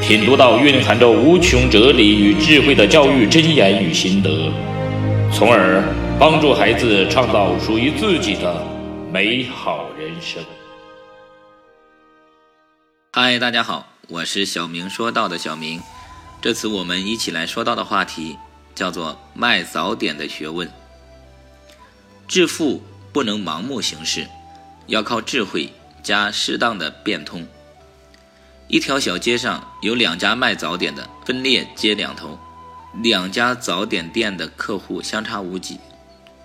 品读到蕴含着无穷哲理与智慧的教育箴言与心得，从而帮助孩子创造属于自己的美好人生。嗨，大家好，我是小明说道的小明。这次我们一起来说到的话题叫做卖早点的学问。致富不能盲目行事，要靠智慧加适当的变通。一条小街上有两家卖早点的，分列街两头，两家早点店的客户相差无几。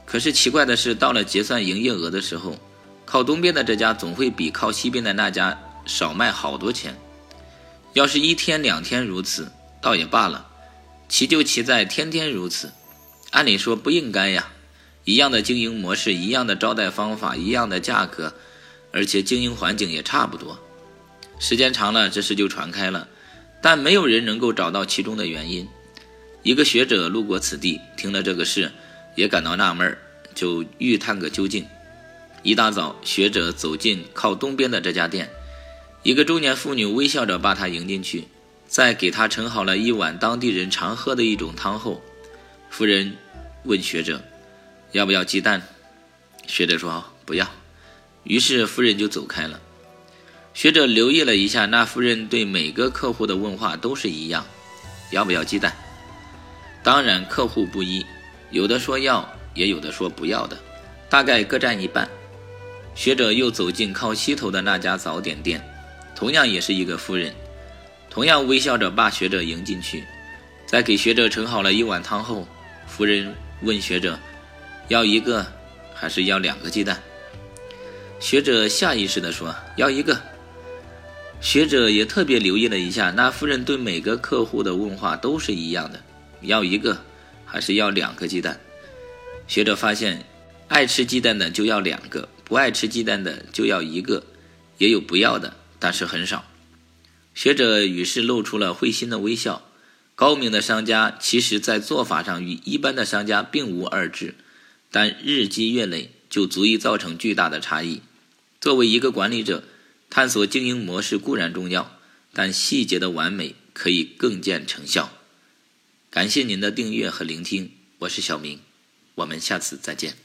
可是奇怪的是，到了结算营业额的时候，靠东边的这家总会比靠西边的那家少卖好多钱。要是一天两天如此，倒也罢了，奇就奇在天天如此。按理说不应该呀，一样的经营模式，一样的招待方法，一样的价格，而且经营环境也差不多。时间长了，这事就传开了，但没有人能够找到其中的原因。一个学者路过此地，听了这个事，也感到纳闷，就欲探个究竟。一大早，学者走进靠东边的这家店，一个中年妇女微笑着把他迎进去，在给他盛好了一碗当地人常喝的一种汤后，夫人问学者：“要不要鸡蛋？”学者说：“不要。”于是夫人就走开了。学者留意了一下，那夫人对每个客户的问话都是一样：“要不要鸡蛋？”当然，客户不一，有的说要，也有的说不要的，大概各占一半。学者又走进靠西头的那家早点店，同样也是一个夫人，同样微笑着把学者迎进去，在给学者盛好了一碗汤后，夫人问学者：“要一个，还是要两个鸡蛋？”学者下意识地说：“要一个。”学者也特别留意了一下，那夫人对每个客户的问话都是一样的：要一个，还是要两个鸡蛋？学者发现，爱吃鸡蛋的就要两个，不爱吃鸡蛋的就要一个，也有不要的，但是很少。学者于是露出了会心的微笑。高明的商家其实在做法上与一般的商家并无二致，但日积月累就足以造成巨大的差异。作为一个管理者。探索经营模式固然重要，但细节的完美可以更见成效。感谢您的订阅和聆听，我是小明，我们下次再见。